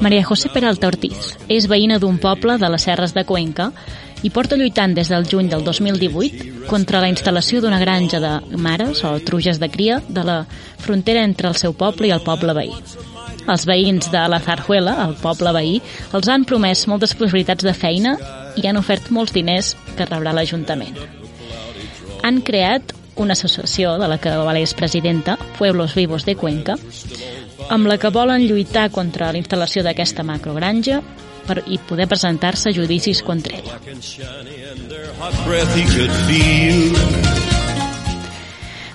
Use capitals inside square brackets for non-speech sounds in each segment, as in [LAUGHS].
Maria José Peralta Ortiz és veïna d'un poble de les Serres de Cuenca i porta lluitant des del juny del 2018 contra la instal·lació d'una granja de mares o truges de cria de la frontera entre el seu poble i el poble veí. Els veïns de la Zarjuela, el poble veí, els han promès moltes possibilitats de feina i han ofert molts diners que rebrà l'Ajuntament. Han creat una associació de la que Val és presidenta, Pueblos Vivos de Cuenca, amb la que volen lluitar contra la instal·lació d'aquesta macrogranja per, i poder presentar-se a judicis contra ella.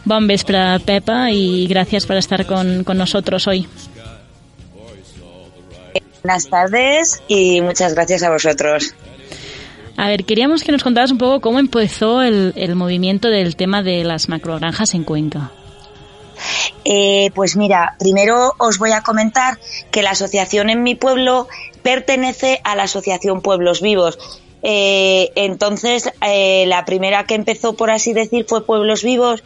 Bon vespre, Pepa, y gracias por estar con, con nosotros hoy. Buenas tardes y muchas gracias a vosotros. A ver, queríamos que nos contaras un poco cómo empezó el, el movimiento del tema de las macrogranjas en Cuenca. Eh, pues mira, primero os voy a comentar que la asociación en mi pueblo pertenece a la Asociación Pueblos Vivos. Eh, entonces, eh, la primera que empezó, por así decir, fue Pueblos Vivos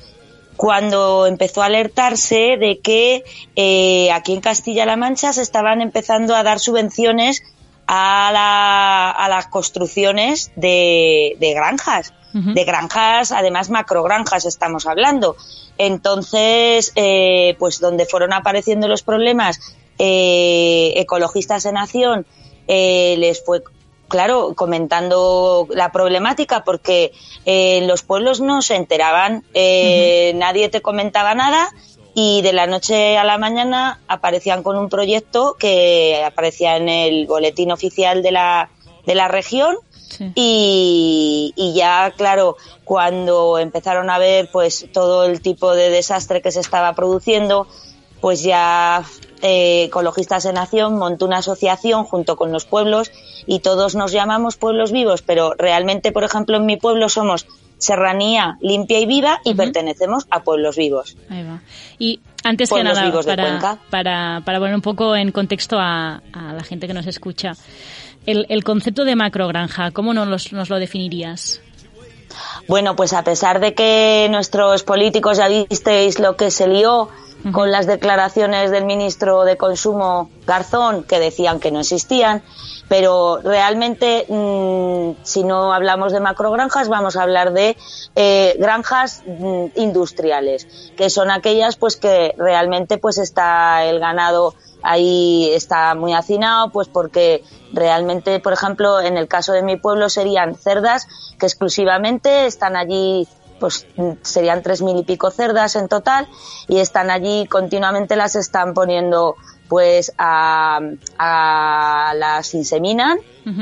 cuando empezó a alertarse de que eh, aquí en Castilla-La Mancha se estaban empezando a dar subvenciones a, la, a las construcciones de, de granjas, de granjas, además macrogranjas estamos hablando. Entonces, eh, pues donde fueron apareciendo los problemas, eh, ecologistas en acción eh, les fue claro, comentando la problemática porque eh, los pueblos no se enteraban, eh, nadie te comentaba nada y de la noche a la mañana aparecían con un proyecto que aparecía en el boletín oficial de la, de la región Sí. y, y ya, claro, cuando empezaron a ver pues todo el tipo de desastre que se estaba produciendo, pues ya eh, Ecologistas en Acción montó una asociación junto con los pueblos y todos nos llamamos pueblos vivos, pero realmente, por ejemplo, en mi pueblo somos Serranía limpia y viva y pertenecemos a pueblos vivos. Ahí va. Y antes que nada, para, para, para poner un poco en contexto a, a la gente que nos escucha, el, el concepto de macrogranja, ¿cómo nos, los- nos lo definirías? Bueno, pues a pesar de que nuestros políticos ya visteis lo que se lió con las declaraciones del ministro de Consumo Garzón, que decían que no existían, pero realmente, mm, si no hablamos de macrogranjas, vamos a hablar de eh, granjas mm, industriales, que son aquellas pues que realmente pues está el ganado ahí está muy hacinado, pues porque realmente, por ejemplo, en el caso de mi pueblo serían cerdas que exclusivamente están allí, pues mm, serían tres mil y pico cerdas en total y están allí continuamente las están poniendo pues a, a las inseminan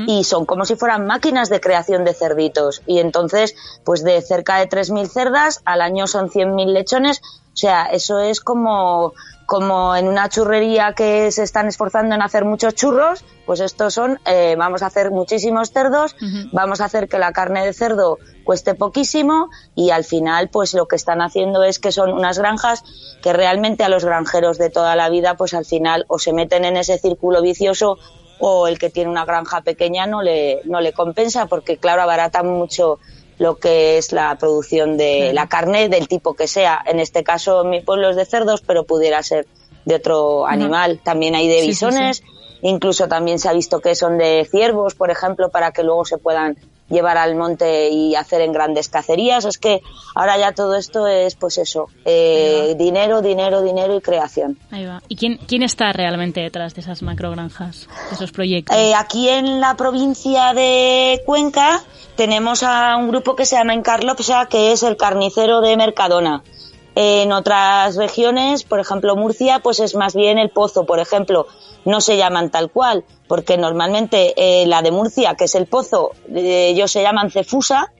y son como si fueran máquinas de creación de cerditos. Y entonces pues de cerca de 3.000 cerdas al año son 100.000 lechones. O sea eso es como como en una churrería que se están esforzando en hacer muchos churros, pues estos son, eh, vamos a hacer muchísimos cerdos, vamos a hacer que la carne de cerdo cueste poquísimo y al final pues lo que están haciendo es que son unas granjas que realmente a los granjeros de toda la vida pues al final o se meten en ese círculo vicioso o el que tiene una granja pequeña no le, no le compensa porque claro abaratan mucho lo que es la producción de la carne del tipo que sea. En este caso, en mi pueblo es de cerdos, pero pudiera ser de otro animal. También hay de Sí, sí, bisones, incluso también se ha visto que son de ciervos, por ejemplo, para que luego se puedan llevar al monte y hacer en grandes cacerías. Es que ahora ya todo esto es, pues eso, eh, dinero, dinero, dinero y creación. Ahí va. ¿Y quién, quién está realmente detrás de esas macrogranjas, de esos proyectos? Eh, aquí en la provincia de Cuenca tenemos a un grupo que se llama Encarlopsa, que es el carnicero de Mercadona. En otras regiones, por ejemplo Murcia, pues es más bien el pozo, por ejemplo. No se llaman tal cual, porque normalmente eh, la de Murcia, que es el pozo, eh, ellos se llaman cefusa,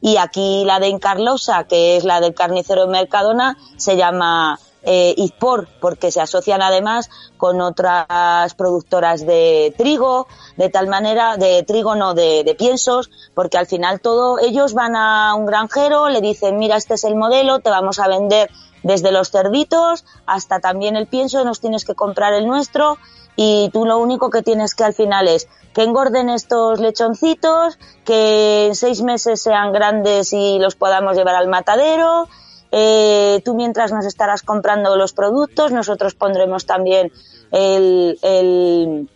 y aquí la de Encarlosa, que es la del carnicero de Mercadona, se llama eh, y por, porque se asocian además con otras productoras de trigo, de tal manera, de trigo no, de, de piensos, porque al final todo, ellos van a un granjero, le dicen, mira, este es el modelo, te vamos a vender desde los cerditos hasta también el pienso, nos tienes que comprar el nuestro y tú lo único que tienes que al final es que engorden estos lechoncitos, que en seis meses sean grandes y los podamos llevar al matadero. Eh, tú mientras nos estarás comprando los productos, nosotros pondremos también el, el,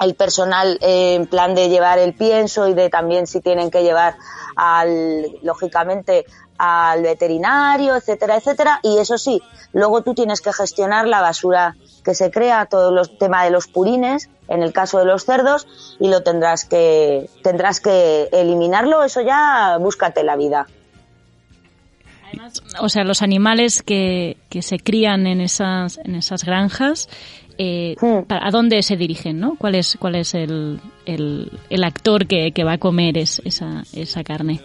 el personal en plan de llevar el pienso y de también si tienen que llevar al, lógicamente, al veterinario, etcétera, etcétera. Y eso sí, luego tú tienes que gestionar la basura que se crea, todo el tema de los purines, en el caso de los cerdos, y lo tendrás que, tendrás que eliminarlo, eso ya búscate la vida. Además, o sea, los animales que, que se crían en esas, en esas granjas, eh. ¿a dónde se dirigen, no? ¿Cuál es, cuál es el, el, el actor que, que va a comer es- esa, esa carne?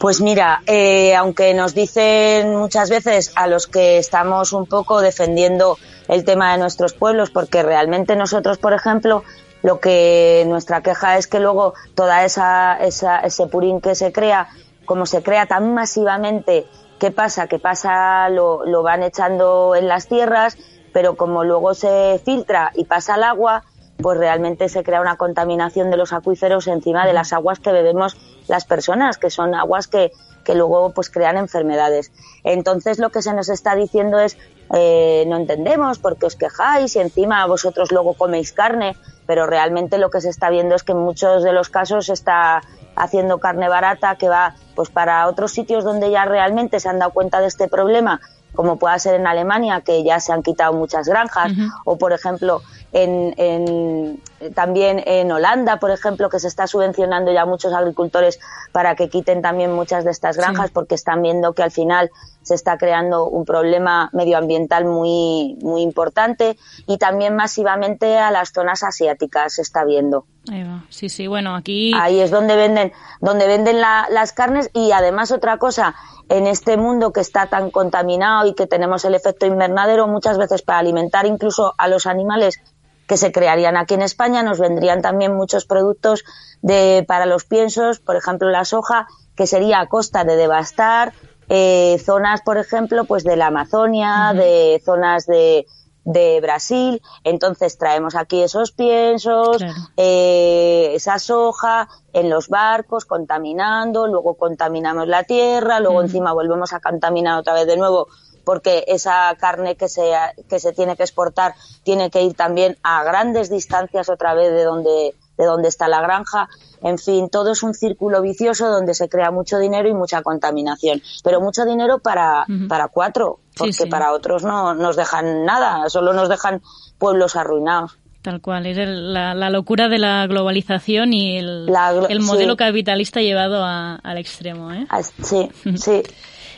Pues mira, eh, aunque nos dicen muchas veces a los que estamos un poco defendiendo el tema de nuestros pueblos, porque realmente nosotros, por ejemplo, lo que nuestra queja es que luego toda esa, esa ese purín que se crea, como se crea tan masivamente, ¿qué pasa? Que pasa, lo, lo van echando en las tierras, pero como luego se filtra y pasa al agua, pues realmente se crea una contaminación de los acuíferos encima de las aguas que bebemos las personas, que son aguas que, que luego pues crean enfermedades. Entonces lo que se nos está diciendo es eh, no entendemos por qué os quejáis y encima vosotros luego coméis carne, pero realmente lo que se está viendo es que en muchos de los casos está haciendo carne barata que va pues para otros sitios donde ya realmente se han dado cuenta de este problema como pueda ser en Alemania, que ya se han quitado muchas granjas, o por ejemplo en, en- también en Holanda, por ejemplo, que se está subvencionando ya a muchos agricultores para que quiten también muchas de estas granjas, Sí. porque están viendo que al final se está creando un problema medioambiental muy, muy importante y también masivamente a las zonas asiáticas se está viendo. Ahí va. Sí, sí, bueno, aquí... Ahí es donde venden, donde venden la- las carnes y además otra cosa, en este mundo que está tan contaminado y que tenemos el efecto invernadero, muchas veces para alimentar incluso a los animales que se crearían aquí en España, nos vendrían también muchos productos de, para los piensos, por ejemplo la soja, que sería a costa de devastar eh, zonas, por ejemplo, pues de la Amazonia, de zonas de, de Brasil. Entonces traemos aquí esos piensos, Claro. eh, esa soja en los barcos contaminando, luego contaminamos la tierra, luego encima volvemos a contaminar otra vez de nuevo porque esa carne que se, que se tiene que exportar tiene que ir también a grandes distancias otra vez de donde, de donde está la granja. En fin, todo es un círculo vicioso donde se crea mucho dinero y mucha contaminación. Pero mucho dinero para, para cuatro, porque sí. para otros no nos dejan nada, solo nos dejan pueblos arruinados. Tal cual, es el- la, la locura de la globalización y el, La glo- el modelo sí. capitalista llevado a- al extremo. ¿eh? Sí, sí.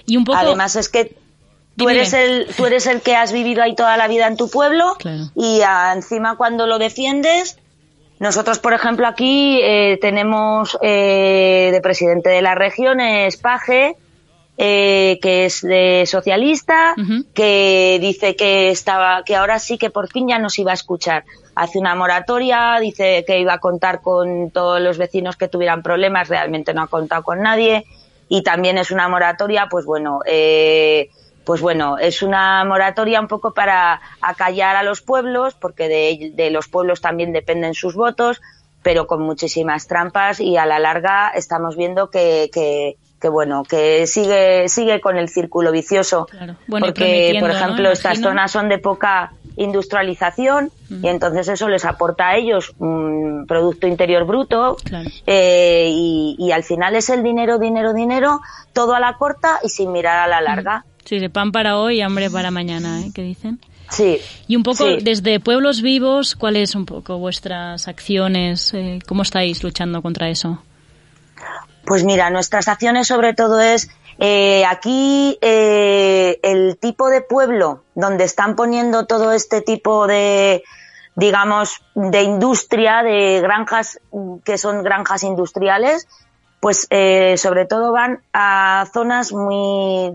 Y un poco... Además es que tú eres el tú eres el que has vivido ahí toda la vida en tu pueblo Claro. y ah, encima cuando lo defiendes nosotros por ejemplo aquí eh, tenemos eh, de presidente de la región es Paje eh, que es de socialista que dice que estaba que ahora sí que por fin ya nos iba a escuchar. Hace una moratoria dice que iba a contar con todos los vecinos que tuvieran problemas realmente no ha contado con nadie y también es una moratoria pues bueno eh, pues bueno, es una moratoria un poco para acallar a los pueblos, porque de, de los pueblos también dependen sus votos, pero con muchísimas trampas y a la larga estamos viendo que, que, que bueno, que sigue, sigue con el círculo vicioso. Claro. Bueno, porque, por ¿no? ejemplo, estas zonas son de poca industrialización y entonces eso les aporta a ellos un Producto Interior Bruto Claro. eh, y, y al final es el dinero, dinero, dinero, todo a la corta y sin mirar a la larga. Sí, de pan para hoy y hambre para mañana, ¿eh? ¿Qué dicen? Sí. Y un poco Sí. desde Pueblos Vivos, ¿cuáles un poco vuestras acciones? Eh, ¿Cómo estáis luchando contra eso? Pues mira, nuestras acciones sobre todo es eh, aquí eh, el tipo de pueblo donde están poniendo todo este tipo de, digamos, de industria, de granjas que son granjas industriales, pues eh, sobre todo van a zonas muy,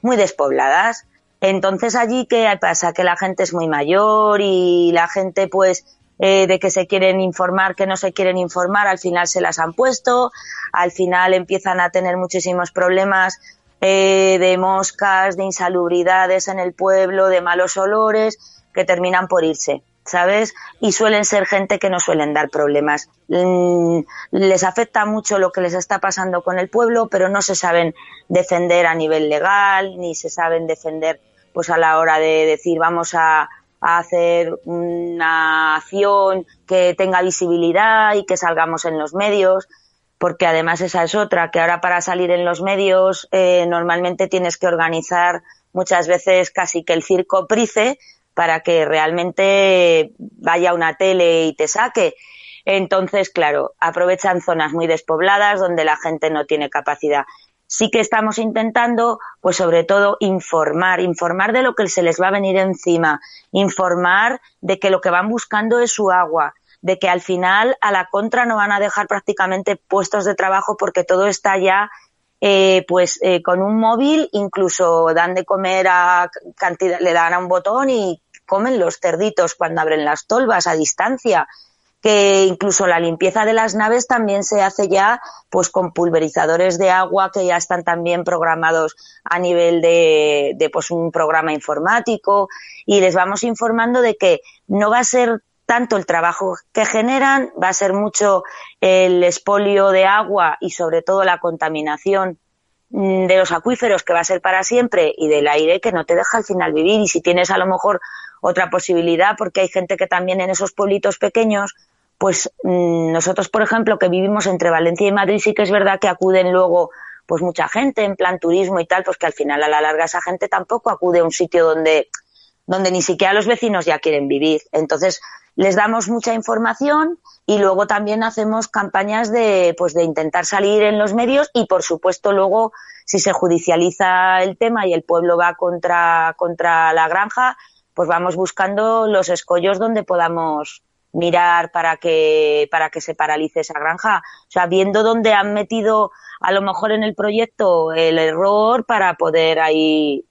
muy despobladas. Entonces allí, ¿qué pasa? Que la gente es muy mayor y la gente pues eh, de que se quieren informar, que no se quieren informar, al final se las han puesto, al final empiezan a tener muchísimos problemas eh, de moscas, de insalubridades en el pueblo, de malos olores, que terminan por irse. ¿Sabes? Y suelen ser gente que no suelen dar problemas. Mm, les afecta mucho lo que les está pasando con el pueblo, pero no se saben defender a nivel legal, ni se saben defender pues a la hora de decir vamos a, hacer una acción que tenga visibilidad y que salgamos en los medios porque además esa es otra, que ahora para salir en los medios eh, normalmente tienes que organizar muchas veces casi que el circo price para que realmente vaya una tele y te saque. Entonces, claro, aprovechan zonas muy despobladas donde la gente no tiene capacidad. Sí que estamos intentando, pues sobre todo, informar, informar de lo que se les va a venir encima, informar de que lo que van buscando es su agua, de que al final a la contra no van a dejar prácticamente puestos de trabajo porque todo está ya eh, pues eh, con un móvil incluso dan de comer a cantidad, le dan a un botón y comen los cerditos cuando abren las tolvas a distancia que incluso la limpieza de las naves también se hace ya pues con pulverizadores de agua que ya están también programados a nivel de, de pues un programa informático y les vamos informando de que no va a ser tanto el trabajo que generan, va a ser mucho el espolio de agua y sobre todo la contaminación mm, de los acuíferos que va a ser para siempre y del aire que no te deja al final vivir. Y si tienes a lo mejor otra posibilidad porque hay gente que también en esos pueblitos pequeños pues mm, nosotros por ejemplo que vivimos entre Valencia y Madrid sí que es verdad que acuden luego pues mucha gente en plan turismo y tal pues que al final a la larga esa gente tampoco acude a un sitio donde donde ni siquiera los vecinos ya quieren vivir. Entonces les damos mucha información y luego también hacemos campañas de, pues de intentar salir en los medios y por supuesto luego si se judicializa el tema y el pueblo va contra, contra la granja, pues vamos buscando los escollos donde podamos mirar para que, para que se paralice esa granja. O sea, viendo dónde han metido a lo mejor en el proyecto el error para poder ahí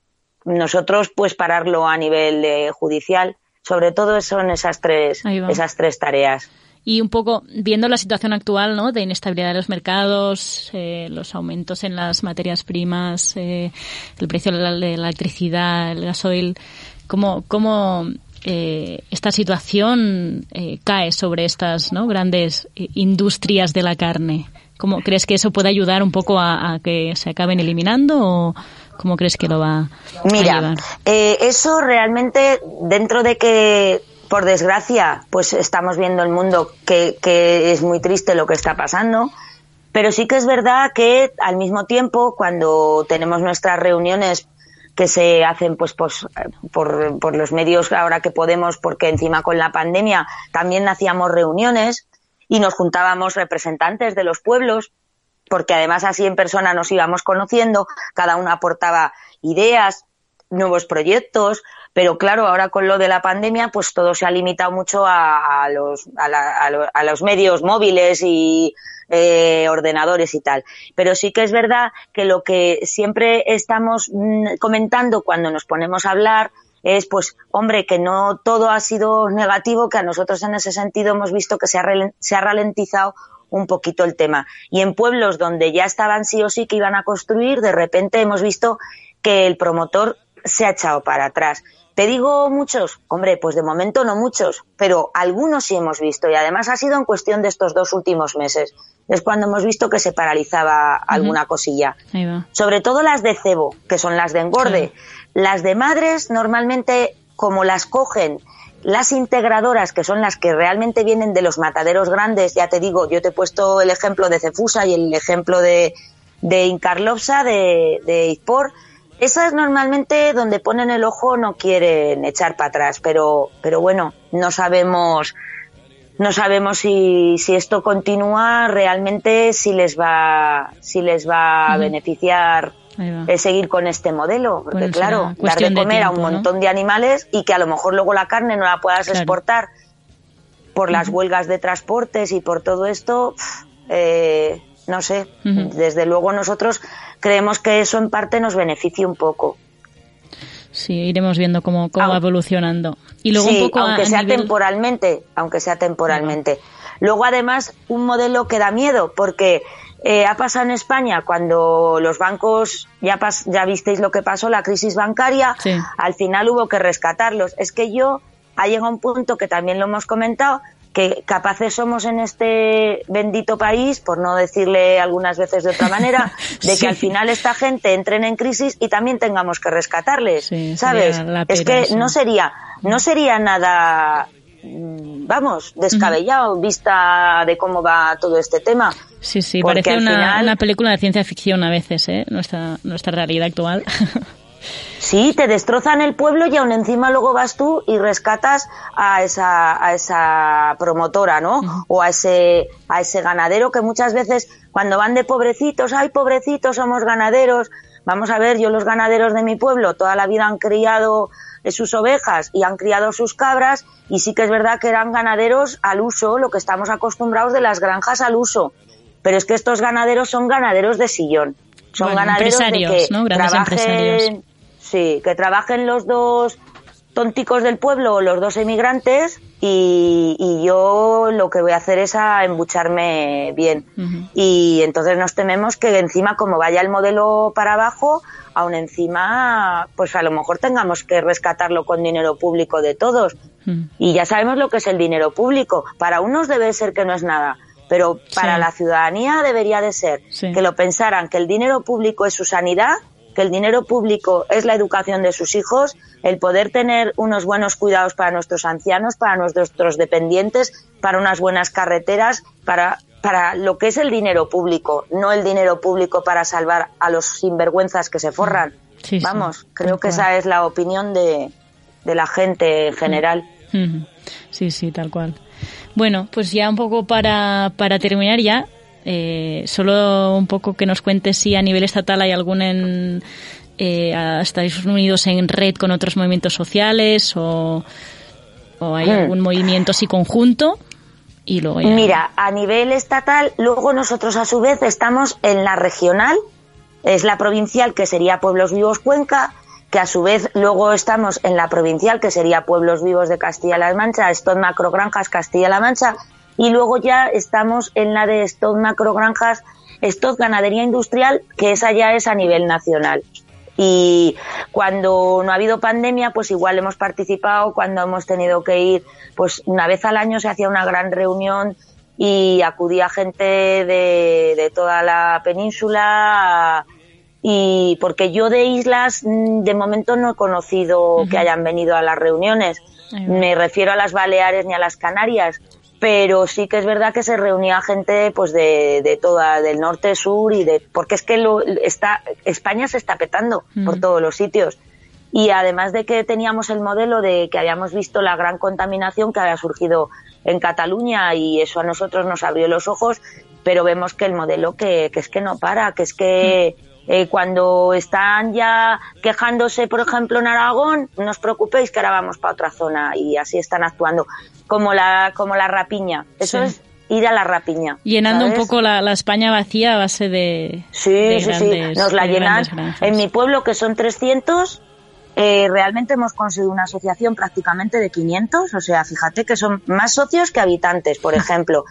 nosotros pues pararlo a nivel eh, judicial. Sobre todo son esas tres, esas tres tareas. Y un poco viendo la situación actual, ¿no? De inestabilidad de los mercados, eh, los aumentos en las materias primas, eh, el precio de la, electricidad, el gasoil, ¿cómo, cómo eh, esta situación cae sobre estas ¿no? grandes industrias de la carne? ¿Cómo crees que eso puede ayudar un poco a, a que se acaben eliminando o, ¿Cómo crees que lo va Mira, a llevar? Eh, eso realmente, dentro de que, por desgracia, pues estamos viendo el mundo que, que es muy triste lo que está pasando, pero sí que es verdad que al mismo tiempo, cuando tenemos nuestras reuniones que se hacen pues, pues por, por, los medios ahora que podemos, porque encima con la pandemia también hacíamos reuniones y nos juntábamos representantes de los pueblos porque además así en persona nos íbamos conociendo, cada uno aportaba ideas, nuevos proyectos, pero claro, ahora con lo de la pandemia, pues todo se ha limitado mucho a, los, a, los medios móviles y eh, ordenadores y tal. Pero sí que es verdad que lo que siempre estamos mm, comentando cuando nos ponemos a hablar es, pues, hombre, que no todo ha sido negativo, que a nosotros en ese sentido hemos visto que se ha, se ha ralentizado un poquito el tema. Y en pueblos donde ya estaban sí o sí que iban a construir, de repente hemos visto que el promotor se ha echado para atrás. ¿Te digo muchos? Hombre, pues de momento no muchos, pero algunos sí hemos visto y además ha sido en cuestión de estos dos últimos meses. Es cuando hemos visto que se paralizaba alguna cosilla. Sobre todo las de cebo, que son las de engorde. Las de madres normalmente como las cogen las integradoras, que son las que realmente vienen de los mataderos grandes, ya te digo, yo te he puesto el ejemplo de Cefusa y el ejemplo de, de Incarlopsa, de, de Izpor, esas normalmente donde ponen el ojo no quieren echar para atrás, pero, pero bueno, no sabemos, no sabemos si, si esto continúa realmente, si les va, si les va a beneficiar es seguir con este modelo, porque claro, dar de comer a un montón de animales y que a lo mejor luego la carne no la puedas exportar por las huelgas de transportes y por todo esto, eh, no sé, desde luego nosotros creemos que eso en parte nos beneficia un poco. Sí, iremos viendo cómo, cómo va evolucionando. Y luego un poco aunque sea temporalmente, aunque sea temporalmente. Luego además un modelo que da miedo porque eh, ha pasado en España cuando los bancos, ya, ya visteis lo que pasó, la crisis bancaria, al final hubo que rescatarlos. Es que yo, ha llegado un punto que también lo hemos comentado, que capaces somos en este bendito país, por no decirle algunas veces de otra manera, [LAUGHS] de que al final esta gente entren en crisis y también tengamos que rescatarles, ¿sabes? es que no sería, no sería nada vamos, descabellado, vista de cómo va todo este tema. Sí, sí, parece una, película de ciencia ficción a veces, ¿eh? Nuestra, nuestra realidad actual. [LAUGHS] Sí, te destrozan el pueblo y aún encima luego vas tú y rescatas a esa, a esa promotora, ¿no? O a ese, a ese ganadero que muchas veces cuando van de pobrecitos, ay, pobrecitos, somos ganaderos. Vamos a ver, yo los ganaderos de mi pueblo toda la vida han criado sus ovejas y han criado sus cabras y sí que es verdad que eran ganaderos al uso, lo que estamos acostumbrados de las granjas al uso. Pero es que estos ganaderos son ganaderos de sillón. Son ganaderos de que trabajen, sí, que trabajen los dos tonticos del pueblo, los dos emigrantes, y, yo lo que voy a hacer es a embucharme bien. Y entonces nos tememos que encima, como vaya el modelo para abajo, aún encima, pues a lo mejor tengamos que rescatarlo con dinero público de todos. Y ya sabemos lo que es el dinero público. Para unos debe ser que no es nada, pero para la ciudadanía debería de ser que lo pensaran que el dinero público es su sanidad que el dinero público es la educación de sus hijos, el poder tener unos buenos cuidados para nuestros ancianos, para nuestros dependientes, para unas buenas carreteras, para, para lo que es el dinero público, no el dinero público para salvar a los sinvergüenzas que se forran. Vamos, creo que esa es la opinión de, de la gente en general. Sí, sí, tal cual. Bueno, pues ya un poco para, para terminar ya, eh, solo un poco que nos cuente si a nivel estatal hay algún en, eh, Estados Unidos en red con otros movimientos sociales o, hay hmm. algún movimiento así conjunto. Y luego Mira, a nivel estatal, luego nosotros a su vez estamos en la regional, es la provincial que sería Pueblos Vivos Cuenca, que a su vez luego estamos en la provincial que sería Pueblos Vivos de Castilla-La Mancha, Stone Macro Granjas Castilla-La Mancha, y luego ya estamos en la de stock macrogranjas, stock ganadería industrial, que esa ya es a nivel nacional. Y cuando no ha habido pandemia, pues igual hemos participado, cuando hemos tenido que ir, pues una vez al año se hacía una gran reunión y acudía gente de, de toda la península y porque yo de islas mm, de momento no he conocido que hayan venido a las reuniones. Me refiero a las Baleares ni a las Canarias, pero sí que es verdad que se reunía gente pues de, de toda del norte sur y de porque es que lo, está España se está petando por todos los sitios. Y además de que teníamos el modelo de que habíamos visto la gran contaminación que había surgido en Cataluña y eso a nosotros nos abrió los ojos pero vemos que el modelo que, que es que no para que es que eh, cuando están ya quejándose, por ejemplo, en Aragón, no os preocupéis que ahora vamos para otra zona y así están actuando, como la, como la rapiña. Eso es ir a la rapiña. Llenando un poco la, España vacía a base de. Sí, sí, sí. Nos la llenan. En mi pueblo, que son 300, eh, realmente hemos conseguido una asociación prácticamente de 500, o sea, fíjate que son más socios que habitantes, por [LAUGHS] ejemplo.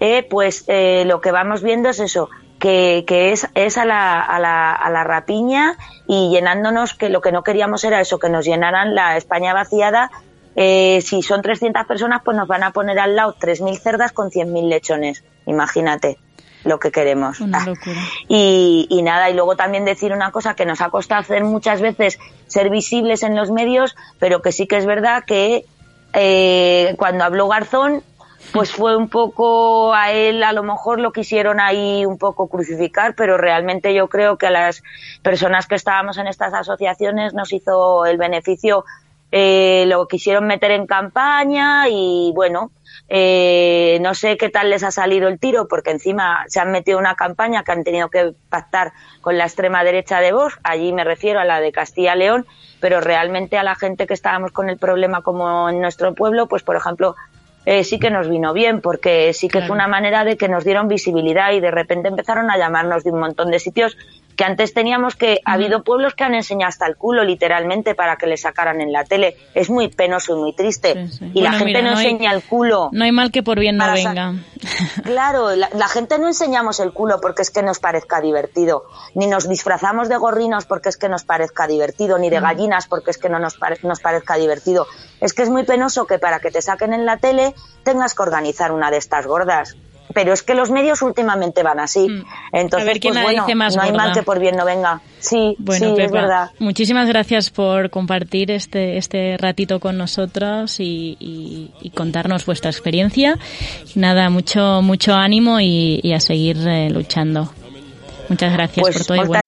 Eh, pues eh, lo que vamos viendo es eso, que, que es, es a, la, a, la, a la rapiña y llenándonos, que lo que no queríamos era eso, que nos llenaran la España vaciada. Eh, si son 300 personas, pues nos van a poner al lado 3.000 cerdas con 100.000 lechones. Imagínate lo que queremos. Ah. Y, y, nada, y luego también decir una cosa que nos ha costado hacer muchas veces ser visibles en los medios, pero que sí que es verdad que eh, cuando habló Garzón pues fue un poco a él a lo mejor lo quisieron ahí un poco crucificar, pero realmente yo creo que a las personas que estábamos en estas asociaciones nos hizo el beneficio, eh, lo quisieron meter en campaña y bueno, eh, no sé qué tal les ha salido el tiro, porque encima se han metido una campaña que han tenido que pactar con la extrema derecha de Vox, allí me refiero a la de Castilla-León, pero realmente a la gente que estábamos con el problema como en nuestro pueblo, pues por ejemplo, eh, sí que nos vino bien, porque sí que fue una manera de que nos dieron visibilidad y de repente empezaron a llamarnos de un montón de sitios que antes teníamos que, ha habido pueblos que han enseñado hasta el culo literalmente para que le sacaran en la tele. Es muy penoso y muy triste. Y la gente no, enseña el culo. No hay mal que por bien no venga. [LAUGHS] Claro, la, gente no enseñamos el culo porque es que nos parezca divertido, ni nos disfrazamos de gorrinos porque es que nos parezca divertido, ni de gallinas porque es que no nos, nos parezca divertido. Es que es muy penoso que para que te saquen en la tele tengas que organizar una de estas gordas pero es que los medios últimamente van así. Mm. Entonces, pues bueno, no hay mal que por bien no venga. Sí, sí, es verdad. Muchísimas gracias por compartir este, este ratito con nosotros y, contarnos vuestra experiencia. Nada, mucho, mucho ánimo y, a seguir eh, luchando. Muchas gracias pues por todo y bueno.